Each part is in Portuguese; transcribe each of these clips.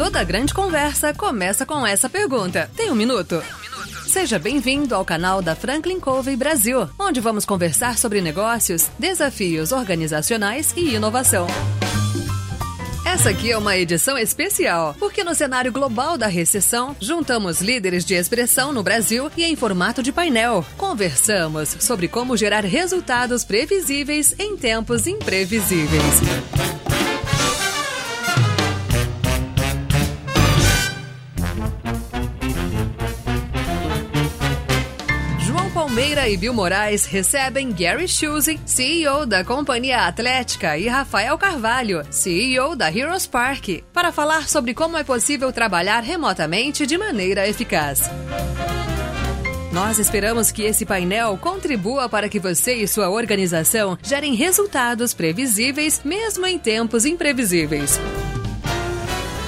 Toda grande conversa começa com essa pergunta. Tem um minuto? Seja bem-vindo ao canal da Franklin Covey Brasil, onde vamos conversar sobre negócios, desafios organizacionais e inovação. Essa aqui é uma edição especial, porque no cenário global da recessão, juntamos líderes de expressão no Brasil e em formato de painel. Conversamos sobre como gerar resultados previsíveis em tempos imprevisíveis. Palmeira e Bill Moraes recebem Gary Schuse, CEO da Companhia Atlética, e Rafael Carvalho, CEO da Heroes Park, para falar sobre como é possível trabalhar remotamente de maneira eficaz. Nós esperamos que esse painel contribua para que você e sua organização gerem resultados previsíveis, mesmo em tempos imprevisíveis.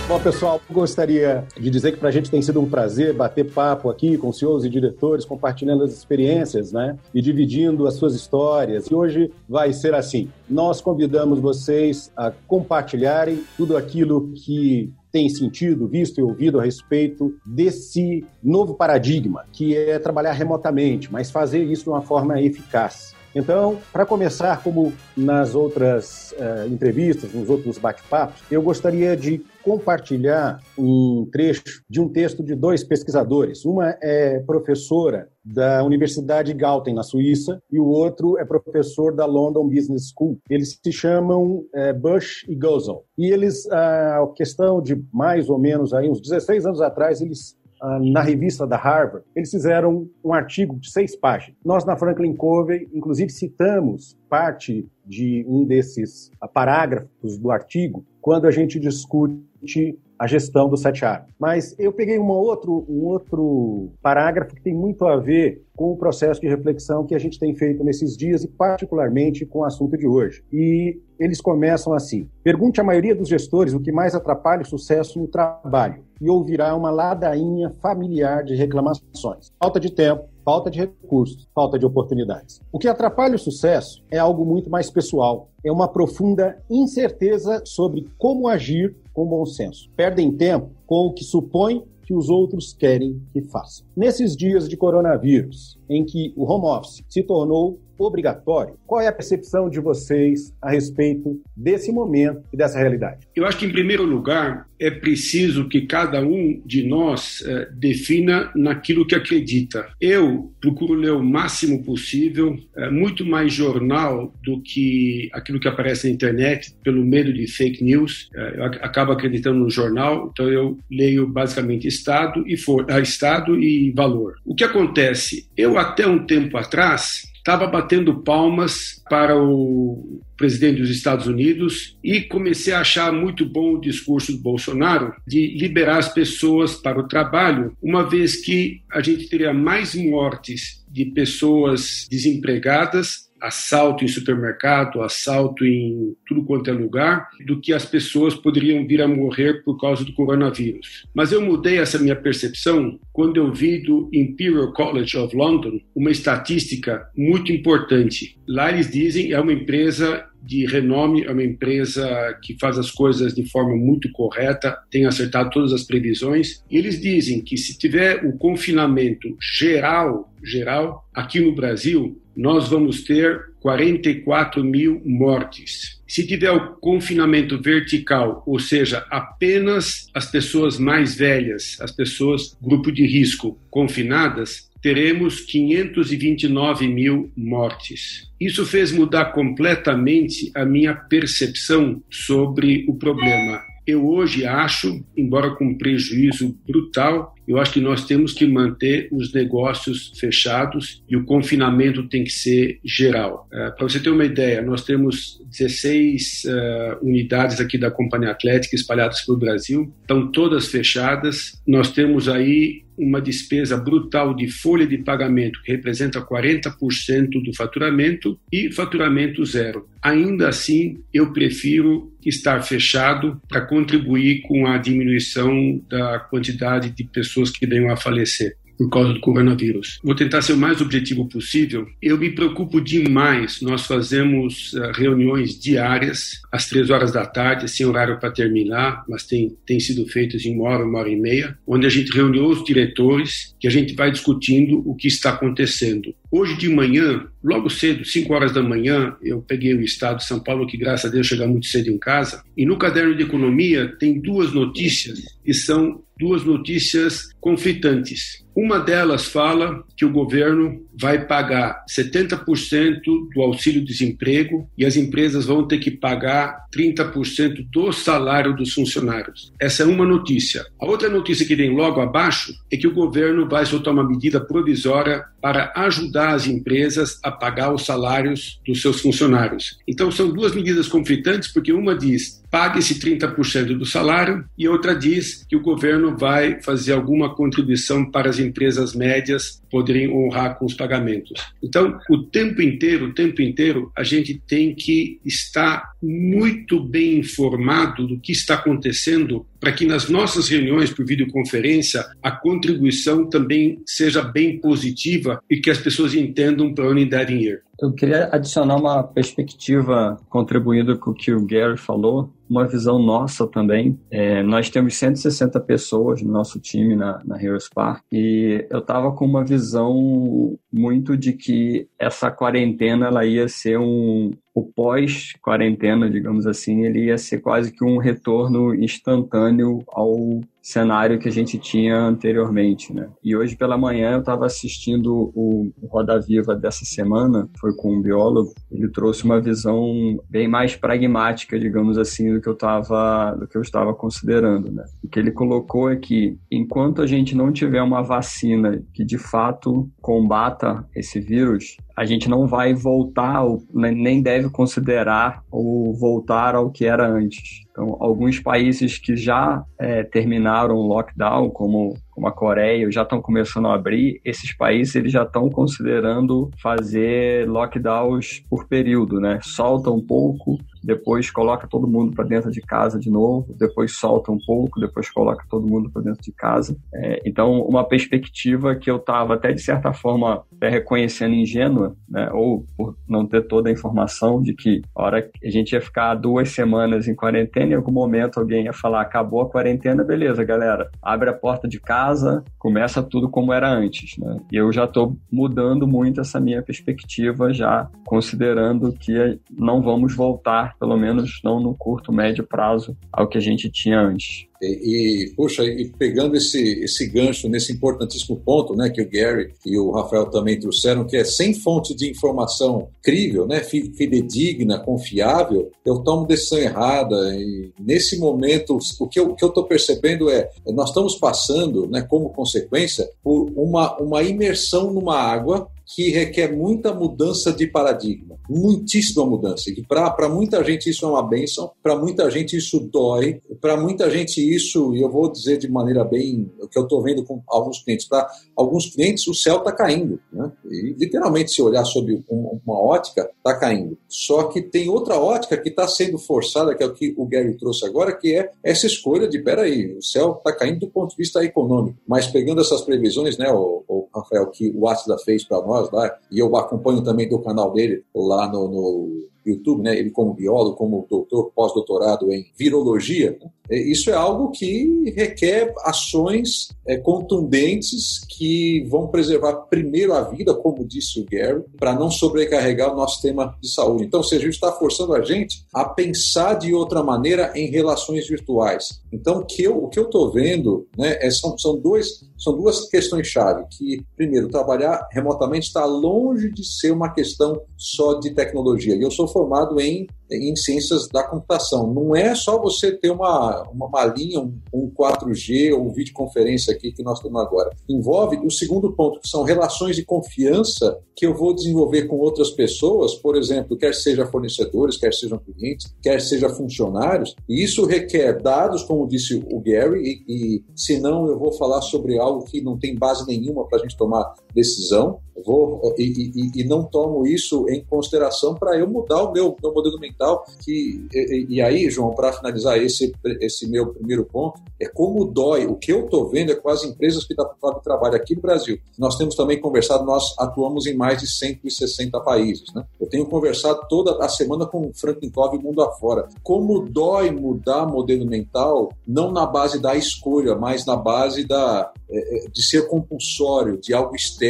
Bom, pessoal, gostaria de dizer que para a gente tem sido um prazer bater papo aqui com CEOs e diretores, compartilhando as experiências, né? E dividindo as suas histórias. E hoje vai ser assim. Nós convidamos vocês a compartilharem tudo aquilo que tem sentido, visto e ouvido a respeito desse novo paradigma, que é trabalhar remotamente, mas fazer isso de uma forma eficaz. Então, para começar, como nas outras uh, entrevistas, nos outros bate-papos, eu gostaria de compartilhar um trecho de um texto de dois pesquisadores. Uma é professora da Universidade Galten, na Suíça, e o outro é professor da London Business School. Eles se chamam é, Bush e Gozel. E eles, a questão de mais ou menos aí, uns 16 anos atrás, eles ah, na revista da Harvard, eles fizeram um artigo de seis páginas. Nós, na Franklin Covey, inclusive citamos parte de um desses parágrafos do artigo quando a gente discute a gestão do 7A. Mas eu peguei uma outro, um outro parágrafo que tem muito a ver com o processo de reflexão que a gente tem feito nesses dias e particularmente com o assunto de hoje. E eles começam assim: Pergunte à maioria dos gestores o que mais atrapalha o sucesso no trabalho e ouvirá uma ladainha familiar de reclamações. Falta de tempo, falta de recursos, falta de oportunidades. O que atrapalha o sucesso é algo muito mais pessoal, é uma profunda incerteza sobre como agir com bom senso. Perdem tempo com o que supõe que os outros querem que façam. Nesses dias de coronavírus, em que o home office se tornou obrigatório. Qual é a percepção de vocês a respeito desse momento e dessa realidade? Eu acho que, em primeiro lugar, é preciso que cada um de nós eh, defina naquilo que acredita. Eu procuro ler o máximo possível, eh, muito mais jornal do que aquilo que aparece na internet, pelo medo de fake news. Eh, eu acabo acreditando no jornal, então eu leio basicamente Estado e, for, Estado e valor. O que acontece? Eu, até um tempo atrás, estava batendo palmas para o presidente dos Estados Unidos e comecei a achar muito bom o discurso do Bolsonaro de liberar as pessoas para o trabalho, uma vez que a gente teria mais mortes de pessoas desempregadas assalto em supermercado, assalto em tudo quanto é lugar, do que as pessoas poderiam vir a morrer por causa do coronavírus. Mas eu mudei essa minha percepção quando eu vi do Imperial College of London uma estatística muito importante. Lá eles dizem é uma empresa de renome, é uma empresa que faz as coisas de forma muito correta, tem acertado todas as previsões. E eles dizem que se tiver o confinamento geral, geral, aqui no Brasil, nós vamos ter 44 mil mortes. Se tiver o confinamento vertical, ou seja, apenas as pessoas mais velhas, as pessoas grupo de risco confinadas, teremos 529 mil mortes. Isso fez mudar completamente a minha percepção sobre o problema. Eu hoje acho, embora com prejuízo brutal, eu acho que nós temos que manter os negócios fechados e o confinamento tem que ser geral. Uh, Para você ter uma ideia, nós temos 16 uh, unidades aqui da Companhia Atlética espalhadas pelo Brasil, estão todas fechadas. Nós temos aí uma despesa brutal de folha de pagamento, que representa 40% do faturamento, e faturamento zero. Ainda assim, eu prefiro estar fechado para contribuir com a diminuição da quantidade de pessoas que venham a falecer. por causa do coronavírus. Vou tentar ser o mais objetivo possível. Eu me preocupo demais. Nós fazemos uh, reuniões diárias às três horas da tarde, sem horário para terminar, mas tem, tem sido feitas em uma hora, uma hora e meia, onde a gente reuniu os diretores, que a gente vai discutindo o que está acontecendo. Hoje de manhã, logo cedo, 5 horas da manhã, eu peguei o estado de São Paulo, que graças a Deus chega muito cedo em casa, e no caderno de economia tem duas notícias que são duas notícias conflitantes. Uma delas fala que o governo vai pagar 70% do auxílio-desemprego e as empresas vão ter que pagar 30% do salário dos funcionários. Essa é uma notícia. A outra notícia que vem logo abaixo é que o governo vai soltar uma medida provisória para ajudar as empresas a pagar os salários dos seus funcionários. Então são duas medidas conflitantes, porque uma diz pague-se 30% do salário e outra diz que o governo vai fazer alguma contribuição para as empresas médias poderem honrar com os pagamentos. Então, o tempo inteiro, o tempo inteiro, a gente tem que estar muito bem informado do que está acontecendo para que nas nossas reuniões por videoconferência a contribuição também seja bem positiva e que as pessoas entendam para onde devem ir. Eu queria adicionar uma perspectiva contribuindo com o que o Gary falou, uma visão nossa também. É, nós temos 160 pessoas no nosso time na, na Heroes Park e eu estava com uma visão muito de que essa quarentena ela ia ser um, o pós-quarentena, digamos assim, ele ia ser quase que um retorno instantâneo ao cenário que a gente tinha anteriormente, né? E hoje pela manhã eu estava assistindo o Roda Viva dessa semana, foi com um biólogo, ele trouxe uma visão bem mais pragmática, digamos assim, que eu estava do que eu estava considerando, né? O que ele colocou é que enquanto a gente não tiver uma vacina que de fato combata esse vírus, a gente não vai voltar, nem deve considerar ou voltar ao que era antes. Então, alguns países que já é, terminaram o lockdown, como, como a Coreia, já estão começando a abrir, esses países eles já estão considerando fazer lockdowns por período, né? Solta um pouco, depois coloca todo mundo para dentro de casa de novo, depois solta um pouco, depois coloca todo mundo para dentro de casa. É, então, uma perspectiva que eu estava até de certa forma até reconhecendo ingênua, né, ou por não ter toda a informação de que a hora que a gente ia ficar duas semanas em quarentena, em algum momento alguém ia falar acabou a quarentena, beleza, galera, abre a porta de casa, começa tudo como era antes, né? E eu já estou mudando muito essa minha perspectiva, já considerando que não vamos voltar pelo menos não no curto, médio prazo, ao que a gente tinha antes. E, e puxa, e pegando esse, esse gancho nesse importantíssimo ponto, né, que o Gary e o Rafael também trouxeram, que é sem fonte de informação crível, né, fidedigna, confiável, eu tomo decisão errada. E nesse momento, o que eu estou percebendo é, nós estamos passando, né, como consequência, por uma, uma imersão numa água que requer muita mudança de paradigma, muitíssima mudança. E para muita gente isso é uma benção, para muita gente isso dói, para muita gente isso, e eu vou dizer de maneira bem, o que eu estou vendo com alguns clientes, para alguns clientes o céu está caindo. Né? E literalmente, se olhar sob uma ótica, está caindo. Só que tem outra ótica que está sendo forçada, que é o que o Gary trouxe agora, que é essa escolha de, peraí, o céu está caindo do ponto de vista econômico. Mas pegando essas previsões, né, o, o Rafael, que o Atila fez para nós, nós lá, e eu acompanho também do canal dele lá no, no YouTube, né? Ele como biólogo, como doutor, pós-doutorado em virologia, né? isso é algo que requer ações é, contundentes que vão preservar primeiro a vida, como disse o Gary, para não sobrecarregar o nosso sistema de saúde. Então, se a gente está forçando a gente a pensar de outra maneira em relações virtuais. Então, o que eu estou vendo né, é, são, são, dois, são duas questões-chave. Que, primeiro, trabalhar remotamente está longe de ser uma questão só de tecnologia. E eu sou formado em em ciências da computação. Não é só você ter uma, uma, uma linha, um, um 4G ou videoconferência aqui que nós temos agora. Envolve o segundo ponto, que são relações de confiança que eu vou desenvolver com outras pessoas, por exemplo, quer seja fornecedores, quer sejam clientes, quer seja funcionários, e isso requer dados, como disse o Gary, e, e senão eu vou falar sobre algo que não tem base nenhuma para a gente tomar decisão, vou e, e, e, não tomo isso em consideração para eu mudar o meu, meu modelo mental. Que, e, e aí, João, para finalizar esse, esse meu primeiro ponto, é como dói. O que eu estou vendo é com as empresas que, que trabalham aqui no Brasil. Nós temos também conversado, nós atuamos em mais de 160 países. Né? Eu tenho conversado toda a semana com o Franklin mundo afora. Como dói mudar modelo mental, não na base da escolha, mas na base da, é, é de ser compulsório, de algo externo.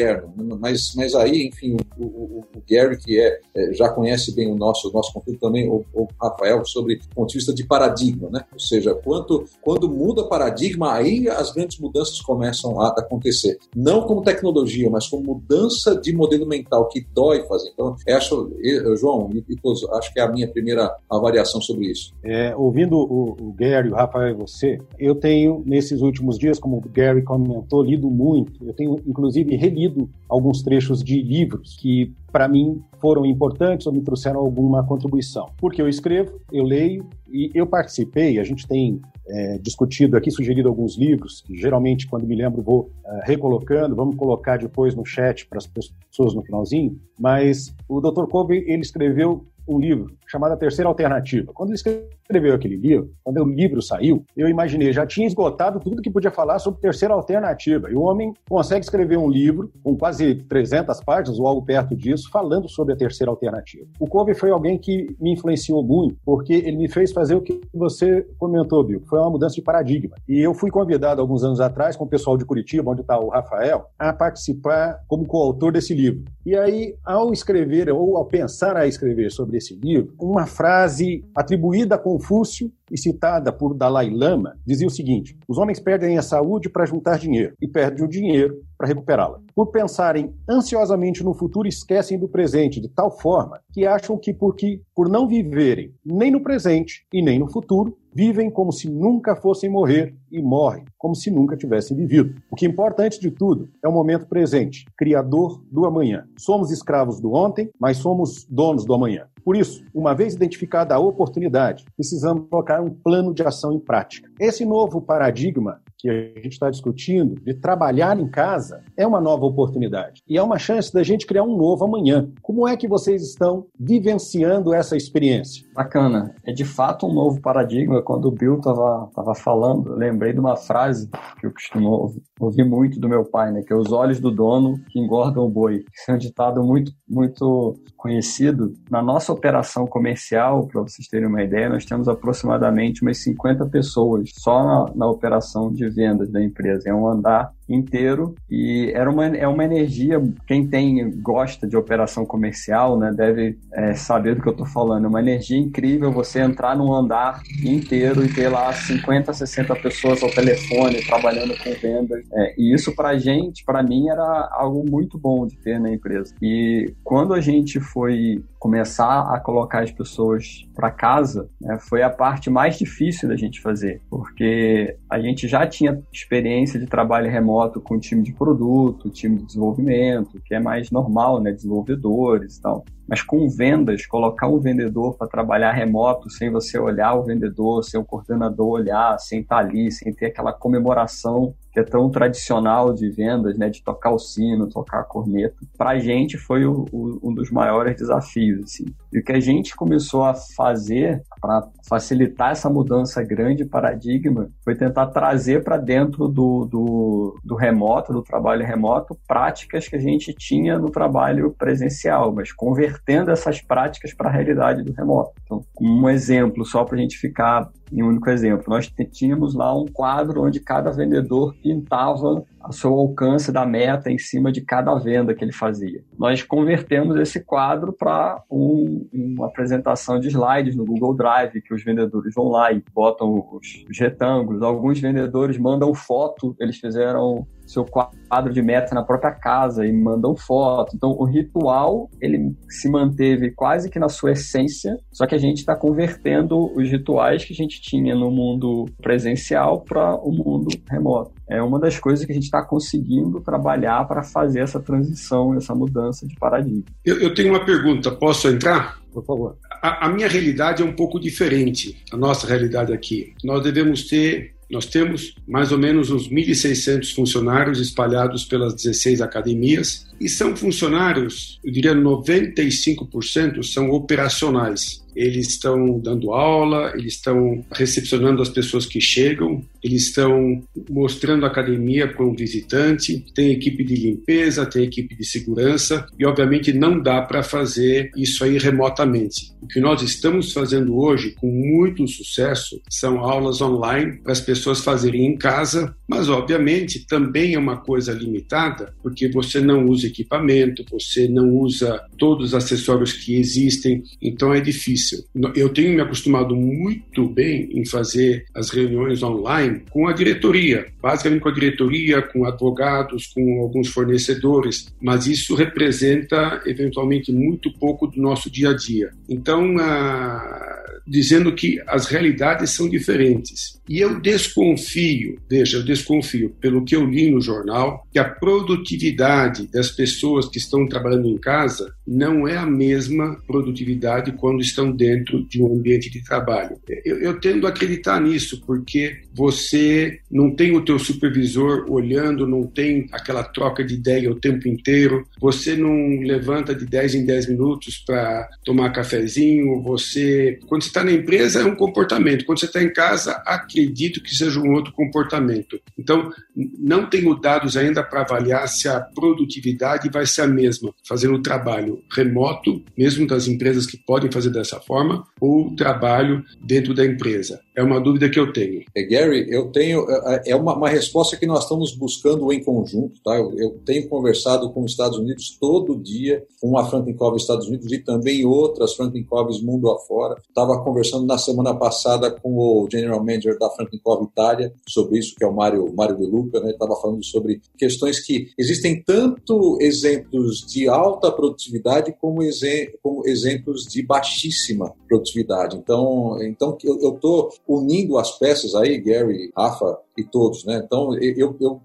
Mas, mas aí, enfim, o, o, o Gary, que é, é, já conhece bem o nosso, o nosso conflito também, o, o, Rafael, sobre o ponto de vista de paradigma, né? Ou seja, quanto, quando muda paradigma, aí as grandes mudanças começam a acontecer. Não como tecnologia, mas como mudança de modelo mental que dói fazer. Então, acho, João, acho que é a minha primeira avaliação sobre isso. É, ouvindo o, o Gary, o Rafael e você, eu tenho, nesses últimos dias, como o Gary comentou, lido muito. Eu tenho, inclusive, relido alguns trechos de livros que, para mim, foram importantes ou me trouxeram alguma contribuição. Porque eu escrevo, eu leio e eu participei, a gente tem é, discutido aqui, sugerido alguns livros, que geralmente, quando me lembro, vou é, recolocando, vamos colocar depois no chat para as pessoas no finalzinho, mas o Dr. Covey, ele escreveu um livro chamado A Terceira Alternativa. Quando ele escreveu aquele livro, quando o livro saiu, eu imaginei, já tinha esgotado tudo que podia falar sobre terceira alternativa. E o homem consegue escrever um livro com quase 300 páginas ou algo perto disso, falando sobre a terceira alternativa. O Covey foi alguém que me influenciou muito, porque ele me fez fazer o que você comentou, Bill. Foi uma mudança de paradigma. E eu fui convidado alguns anos atrás com o pessoal de Curitiba, onde está o Rafael, a participar como coautor desse livro. E aí, ao escrever ou ao pensar a escrever sobre esse livro, uma frase atribuída a Confúcio e citada por Dalai Lama dizia o seguinte: os homens perdem a saúde para juntar dinheiro e perdem o dinheiro para recuperá-la. Por pensarem ansiosamente no futuro, esquecem do presente de tal forma que acham que porque por não viverem nem no presente e nem no futuro, vivem como se nunca fossem morrer e morrem como se nunca tivessem vivido. O que importa antes de tudo é o momento presente, criador do amanhã. Somos escravos do ontem, mas somos donos do amanhã. Por isso, uma vez identificada a oportunidade, precisamos colocar um plano de ação em prática. Esse novo paradigma que a gente está discutindo, de trabalhar em casa, é uma nova oportunidade. E é uma chance da gente criar um novo amanhã. Como é que vocês estão vivenciando essa experiência? Bacana. É de fato um novo paradigma. Quando o Bill estava tava falando, lembrei de uma frase que eu costumo ouvir muito do meu pai, né? Que é os olhos do dono que engordam o boi. Isso é um ditado muito, muito conhecido. Na nossa operação comercial, para vocês terem uma ideia, nós temos aproximadamente umas 50 pessoas só na, na operação de vendas da empresa. É um andar inteiro. E era uma, é uma energia, quem tem gosta de operação comercial, né, deve é, saber do que eu estou falando, é uma energia incrível você entrar num andar inteiro e ter lá 50, 60 pessoas ao telefone trabalhando com vendas, é, e isso para gente, para mim era algo muito bom de ter na empresa. E quando a gente foi começar a colocar as pessoas para casa, né, foi a parte mais difícil da gente fazer, porque a gente já tinha experiência de trabalho remoto remoto com time de produto, time de desenvolvimento, que é mais normal, né? Desenvolvedores e tal. Mas com vendas, colocar um vendedor para trabalhar remoto, sem você olhar o vendedor, sem o coordenador olhar, sem estar tá ali, sem ter aquela comemoração que é tão tradicional de vendas, né, de tocar o sino, tocar a corneta, para a gente foi o, o, um dos maiores desafios. Assim. E o que a gente começou a fazer para facilitar essa mudança grande paradigma foi tentar trazer para dentro do, do, do remoto, do trabalho remoto, práticas que a gente tinha no trabalho presencial, mas convertendo essas práticas para a realidade do remoto. Então, um exemplo, só para a gente ficar em um único exemplo. Nós tínhamos lá um quadro onde cada vendedor pintava a seu alcance da meta em cima de cada venda que ele fazia. Nós convertemos esse quadro para um, uma apresentação de slides no Google Drive, que os vendedores vão lá e botam os, os retângulos. Alguns vendedores mandam foto, eles fizeram seu quadro de meta na própria casa e mandam foto. Então, o ritual ele se manteve quase que na sua essência, só que a gente está convertendo os rituais que a gente tinha no mundo presencial para o mundo remoto. É uma das coisas que a gente está conseguindo trabalhar para fazer essa transição, essa mudança de paradigma. Eu, eu tenho uma pergunta, posso entrar? Por favor. A, a minha realidade é um pouco diferente, a nossa realidade aqui. Nós devemos ter Nós temos mais ou menos uns 1.600 funcionários espalhados pelas 16 academias e são funcionários, eu diria 95% são operacionais eles estão dando aula, eles estão recepcionando as pessoas que chegam, eles estão mostrando a academia para um visitante, tem equipe de limpeza, tem equipe de segurança e, obviamente, não dá para fazer isso aí remotamente. O que nós estamos fazendo hoje, com muito sucesso, são aulas online para as pessoas fazerem em casa, mas, obviamente, também é uma coisa limitada, porque você não usa equipamento, você não usa todos os acessórios que existem, então é difícil. Eu tenho me acostumado muito bem em fazer as reuniões online com a diretoria, basicamente com a diretoria, com advogados, com alguns fornecedores, mas isso representa eventualmente muito pouco do nosso dia a dia. Então, ah, dizendo que as realidades são diferentes. E eu desconfio, veja, eu desconfio, pelo que eu li no jornal, que a produtividade das pessoas que estão trabalhando em casa não é a mesma produtividade quando estão dentro de um ambiente de trabalho. Eu, eu tendo a acreditar nisso, porque você não tem o teu supervisor olhando, não tem aquela troca de ideia o tempo inteiro, você não levanta de 10 em 10 minutos para tomar cafezinho, você... Quando você está na empresa é um comportamento, quando você está em casa, acredito que seja um outro comportamento. Então, não tenho dados ainda para avaliar se a produtividade vai ser a mesma, fazendo o trabalho remoto, mesmo das empresas que podem fazer dessa forma, ou trabalho dentro da empresa. É uma dúvida que eu tenho. É, Gary, eu tenho é, é, é uma, uma, resposta que nós estamos buscando em conjunto, tá? Eu, eu, tenho conversado com os Estados Unidos todo dia, com a Franklin Estados Unidos e também outras Franklin mundo afora. Estava conversando na semana passada com o General Manager da Franklin Itália sobre isso, que é o Mário Mário De Luca, né? Estava falando sobre questões que existem tanto exemplos de alta produtividade como, exe como exemplos de baixíssima produtividade. Então, então eu estou unindo as peças aí, Gary, Rafa e todos, né? Então, eu, eu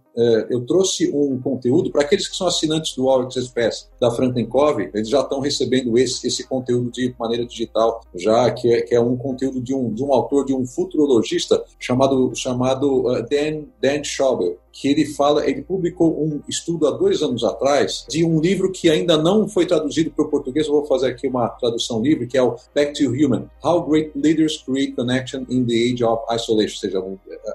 eu trouxe um conteúdo para aqueles que são assinantes do All Access Pass da Franklin Covey, eles já estão recebendo esse, esse conteúdo de maneira digital, já que é, que é um conteúdo de um, de um autor, de um futurologista chamado, chamado uh, Dan, Dan Schauble, que ele fala, ele publicou um estudo há dois anos atrás de um livro que ainda não foi traduzido para o português, eu vou fazer aqui uma tradução livre, que é o Back to Human, How Great Leaders Create Connection in the Age of Isolation, ou seja,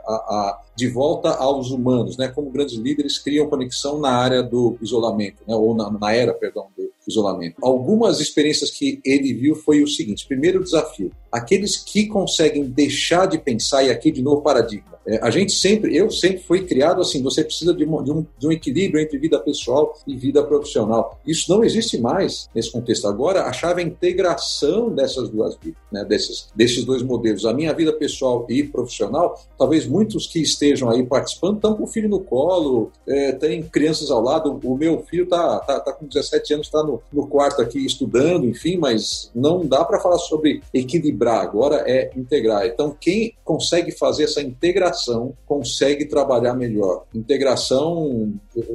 a, a, de volta aos humanos, né? Como grandes líderes criam conexão na área do isolamento, né? ou na, na era, perdão, do isolamento. Algumas experiências que ele viu foi o seguinte: primeiro desafio, aqueles que conseguem deixar de pensar, e aqui de novo paradigma, é, a gente sempre, eu sempre fui criado assim, você precisa de, uma, de, um, de um equilíbrio entre vida pessoal e vida profissional. Isso não existe mais nesse contexto. Agora, a chave é a integração dessas duas vidas, né, desses, desses dois modelos. A minha vida pessoal e profissional, talvez muitos que estejam aí participando estão com o filho no colo, é, tem crianças ao lado. O meu filho está tá, tá com 17 anos, está no, no quarto aqui estudando, enfim, mas não dá para falar sobre equilibrar, agora é integrar. Então, quem consegue fazer essa integração integração consegue trabalhar melhor. Integração,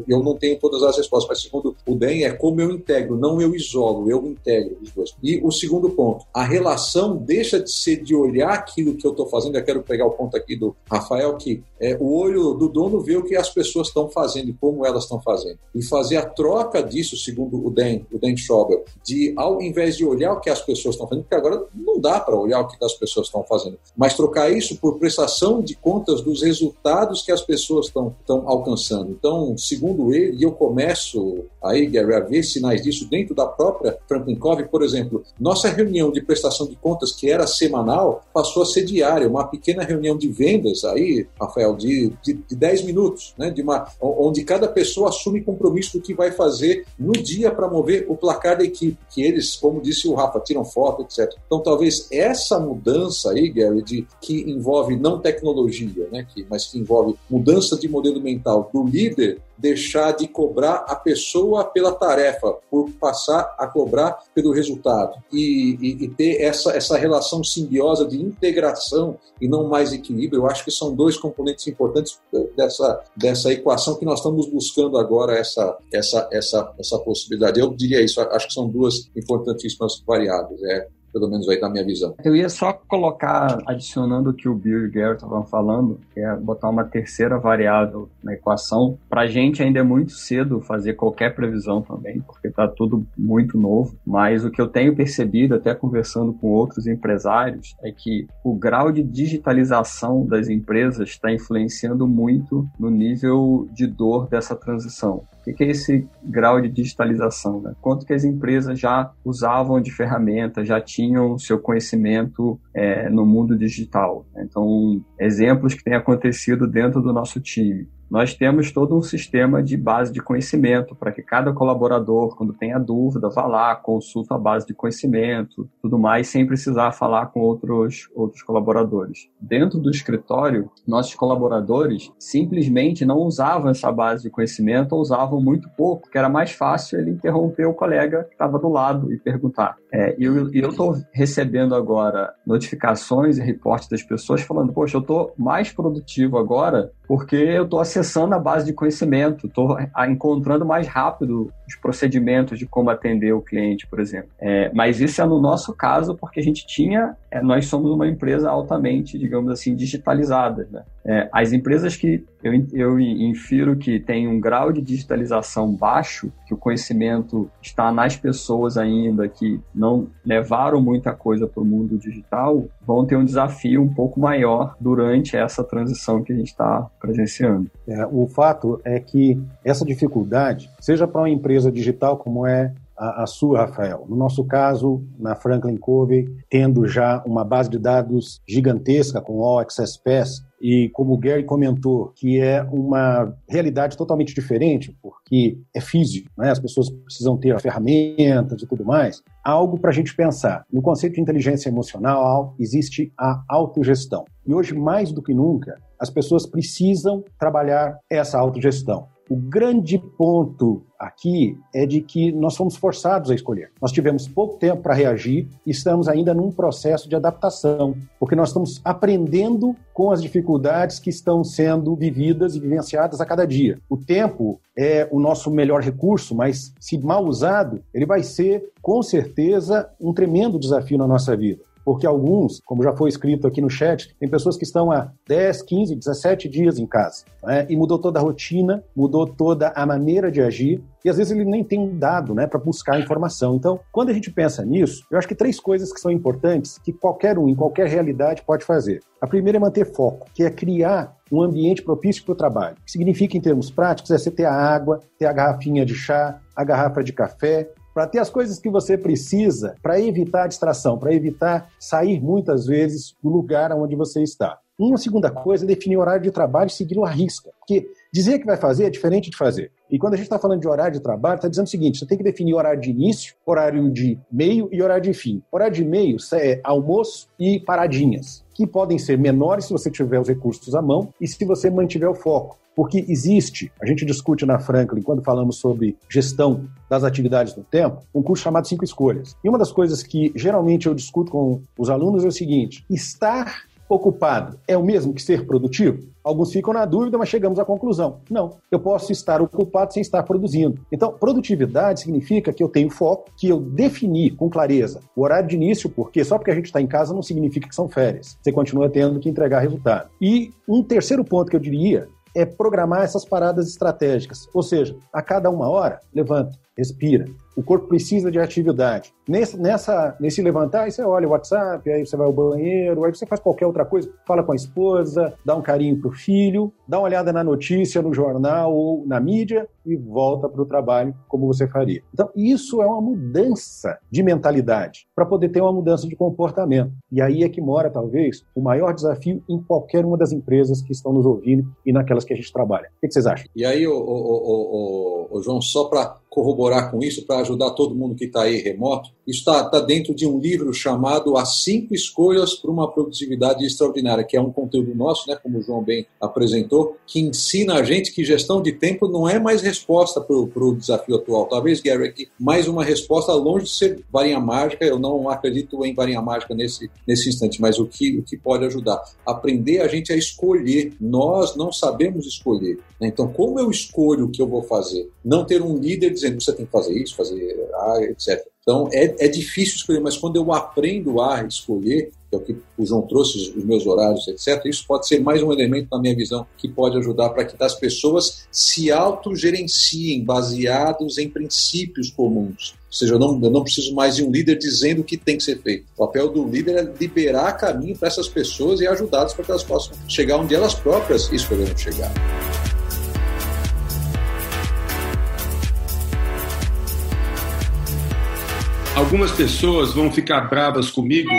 eu não tenho todas as respostas, mas segundo o DEM, é como eu integro, não eu isolo, eu integro os dois. E o segundo ponto, a relação deixa de ser de olhar aquilo que eu estou fazendo, eu quero pegar o ponto aqui do Rafael, que é, o olho do dono vê o que as pessoas estão fazendo e como elas estão fazendo. E fazer a troca disso, segundo o Dan, o Dan Schauber, de ao invés de olhar o que as pessoas estão fazendo, porque agora não dá para olhar o que as pessoas estão fazendo, mas trocar isso por prestação de contas dos resultados que as pessoas estão alcançando. Então, segundo ele, e eu começo aí, Gary, a ver sinais disso dentro da própria Franklin Covey, por exemplo, nossa reunião de prestação de contas, que era semanal, passou a ser diária, uma pequena reunião de vendas aí, Rafael, de, de, de 10 minutos, né? de uma, onde cada pessoa assume compromisso do que vai fazer no dia para mover o placar da equipe, que eles, como disse o Rafa, tiram foto, etc. Então, talvez essa mudança aí, Gary, de, que envolve não tecnologia, né? que, mas que envolve mudança de modelo mental do líder deixar de cobrar a pessoa pela tarefa, por passar a cobrar pelo resultado e, e, e, ter essa, essa relação simbiosa de integração e não mais equilíbrio. Eu acho que são dois componentes importantes dessa, dessa equação que nós estamos buscando agora essa, essa, essa, essa possibilidade. Eu diria isso, acho que são duas importantíssimas variáveis. É pelo menos dar a minha visão. Eu ia só colocar, adicionando o que o Bill e o Gary estavam falando, que é botar uma terceira variável na equação. Para a gente ainda é muito cedo fazer qualquer previsão também, porque está tudo muito novo, mas o que eu tenho percebido, até conversando com outros empresários, é que o grau de digitalização das empresas está influenciando muito no nível de dor dessa transição. O que é esse grau de digitalização? Né? Quanto que as empresas já usavam de ferramentas, já tinham seu conhecimento é, no mundo digital? Então, exemplos que têm acontecido dentro do nosso time nós temos todo um sistema de base de conhecimento para que cada colaborador, quando tenha dúvida, vá lá, consulta a base de conhecimento, tudo mais, sem precisar falar com outros, outros colaboradores. Dentro do escritório, nossos colaboradores simplesmente não usavam essa base de conhecimento ou usavam muito pouco, que era mais fácil ele interromper o colega que estava do lado e perguntar. É, e eu estou recebendo agora notificações e reportes das pessoas falando, poxa, eu estou mais produtivo agora porque eu estou acessando a base de conhecimento, estou encontrando mais rápido os procedimentos de como atender o cliente, por exemplo. É, mas isso é no nosso caso porque a gente tinha, é, nós somos uma empresa altamente, digamos assim, digitalizada. Né? É, as empresas que eu, eu infiro que tem um grau de digitalização baixo, que o conhecimento está nas pessoas ainda, que não levaram muita coisa para o mundo digital, vão ter um desafio um pouco maior durante essa transição que a gente está presenciando. É, o fato é que essa dificuldade, seja para uma empresa digital como é a, a, sua, Rafael. No nosso caso, na Franklin Covey, tendo já uma base de dados gigantesca com All Access Pass, e como o Gary comentou, que é uma realidade totalmente diferente, porque é físico, né? as pessoas precisam ter ferramentas e tudo mais, há algo para a gente pensar. No conceito de inteligência emocional existe a autogestão. E hoje, mais do que nunca, as pessoas precisam trabalhar essa autogestão. O grande ponto aqui é de que nós fomos forçados a escolher. Nós tivemos pouco tempo para reagir e estamos ainda num processo de adaptação, porque nós estamos aprendendo com as dificuldades que estão sendo vividas e vivenciadas a cada dia. O tempo é o nosso melhor recurso, mas se mal usado, ele vai ser com certeza um tremendo desafio na nossa vida porque alguns, como já foi escrito aqui no chat, tem pessoas que estão há 10, 15, 17 dias em casa, né? e mudou toda a rotina, mudou toda a maneira de agir, e às vezes ele nem tem um dado né, para buscar informação. Então, quando a gente pensa nisso, eu acho que três coisas que são importantes que qualquer um, em qualquer realidade, pode fazer. A primeira é manter foco, que é criar um ambiente propício para o trabalho. O que significa, em termos práticos, é você ter a água, ter a garrafinha de chá, a garrafa de café, para ter as coisas que você precisa para evitar a distração, para evitar sair muitas vezes do lugar onde você está. Uma segunda coisa é definir o horário de trabalho seguir a risca. Porque dizer que vai fazer é diferente de fazer. E quando a gente está falando de horário de trabalho, está dizendo o seguinte: você tem que definir horário de início, horário de meio e horário de fim. Horário de meio é almoço e paradinhas, que podem ser menores se você tiver os recursos à mão e se você mantiver o foco. Porque existe, a gente discute na Franklin, quando falamos sobre gestão das atividades do tempo, um curso chamado Cinco Escolhas. E uma das coisas que geralmente eu discuto com os alunos é o seguinte: estar ocupado é o mesmo que ser produtivo? Alguns ficam na dúvida, mas chegamos à conclusão. Não, eu posso estar ocupado sem estar produzindo. Então, produtividade significa que eu tenho foco, que eu defini com clareza o horário de início, porque só porque a gente está em casa não significa que são férias. Você continua tendo que entregar resultado. E um terceiro ponto que eu diria é programar essas paradas estratégicas. Ou seja, a cada uma hora, levanta, respira. O corpo precisa de atividade. Nesse, nessa, nesse levantar, aí você olha o WhatsApp, aí você vai ao banheiro, aí você faz qualquer outra coisa, fala com a esposa, dá um carinho pro filho, dá uma olhada na notícia, no jornal ou na mídia e volta para o trabalho como você faria. Então, isso é uma mudança de mentalidade para poder ter uma mudança de comportamento. E aí é que mora, talvez, o maior desafio em qualquer uma das empresas que estão nos ouvindo e naquelas que a gente trabalha. O que vocês acham? E aí, o, o, o, o João, só para corroborar com isso, para ajudar todo mundo que está aí remoto, isso está tá dentro de um livro chamado As Cinco Escolhas para uma Produtividade Extraordinária, que é um conteúdo nosso, né, como o João bem apresentou, que ensina a gente que gestão de tempo não é mais resposta para o desafio atual. Talvez, Gary, aqui, mais uma resposta longe de ser varinha mágica, eu não acredito em varinha mágica nesse, nesse instante, mas o que, o que pode ajudar? Aprender a gente a escolher. Nós não sabemos escolher. Né? Então, como eu escolho o que eu vou fazer? Não ter um líder dizendo você tem que fazer isso, fazer A, etc. Então é, é difícil escolher, mas quando eu aprendo a escolher, que é o que o João trouxe, os meus horários, etc., isso pode ser mais um elemento, na minha visão, que pode ajudar para que as pessoas se autogerenciem baseados em princípios comuns. Ou seja, eu não, eu não preciso mais de um líder dizendo o que tem que ser feito. O papel do líder é liberar caminho para essas pessoas e ajudá-las para que elas possam chegar onde elas próprias escolheram chegar. Algumas pessoas vão ficar bravas comigo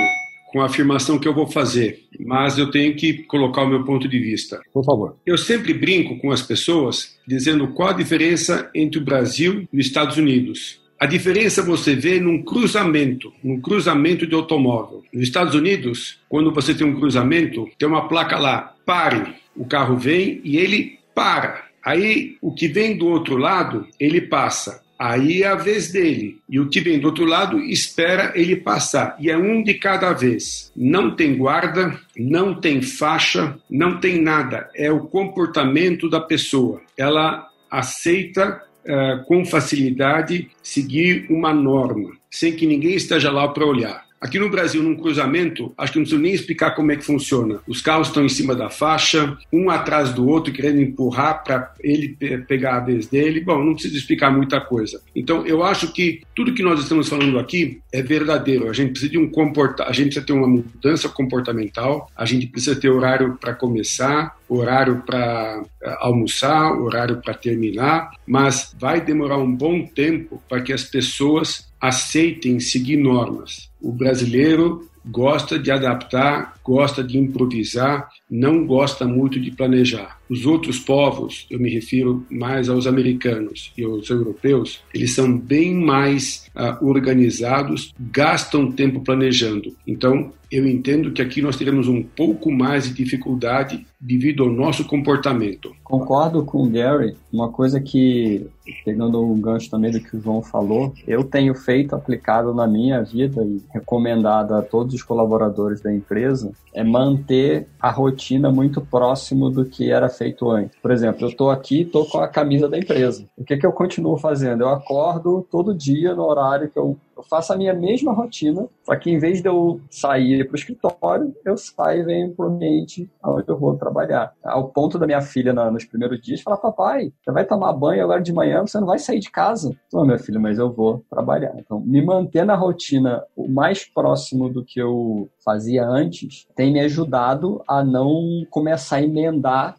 com a afirmação que eu vou fazer, mas eu tenho que colocar o meu ponto de vista. Por favor. Eu sempre brinco com as pessoas dizendo qual a diferença entre o Brasil e os Estados Unidos. A diferença você vê num cruzamento, num cruzamento de automóvel. Nos Estados Unidos, quando você tem um cruzamento, tem uma placa lá, pare. O carro vem e ele para. Aí o que vem do outro lado, ele passa. Aí é a vez dele. E o que vem do outro lado espera ele passar. E é um de cada vez. Não tem guarda, não tem faixa, não tem nada. É o comportamento da pessoa. Ela aceita uh, com facilidade seguir uma norma, sem que ninguém esteja lá para olhar. Aqui no Brasil, num cruzamento, acho que não preciso nem explicar como é que funciona. Os carros estão em cima da faixa, um atrás do outro, querendo empurrar para ele pegar a vez dele. Bom, não preciso explicar muita coisa. Então, eu acho que tudo que nós estamos falando aqui é verdadeiro. A gente precisa de um comporta, a gente precisa ter uma mudança comportamental, a gente precisa ter horário para começar, horário para eh, almoçar, horário para terminar, mas vai demorar um bom tempo para que as pessoas aceitem seguir normas. O brasileiro gosta de adaptar, gosta de improvisar, não gosta muito de planejar. Os outros povos, eu me refiro mais aos americanos e aos europeus, eles são bem mais uh, organizados, gastam tempo planejando. Então, eu entendo que aqui nós teremos um pouco mais de dificuldade devido ao nosso comportamento. Concordo com o Gary. Uma coisa que, pegando o gancho também do que o João falou, eu tenho feito, aplicado na minha vida e recomendado a todos os colaboradores da empresa, é manter a rotina muito próximo do que era feito antes. Por exemplo, eu estou aqui, estou com a camisa da empresa. O que, que eu continuo fazendo? Eu acordo todo dia no horário que eu eu faço a minha mesma rotina, só que em vez de eu sair para o escritório, eu saio e venho para o ambiente onde eu vou trabalhar. Ao ponto da minha filha, nos primeiros dias, falar: Papai, você vai tomar banho agora de manhã, você não vai sair de casa. Não, minha filha, mas eu vou trabalhar. Então, me manter na rotina o mais próximo do que eu fazia antes tem me ajudado a não começar a emendar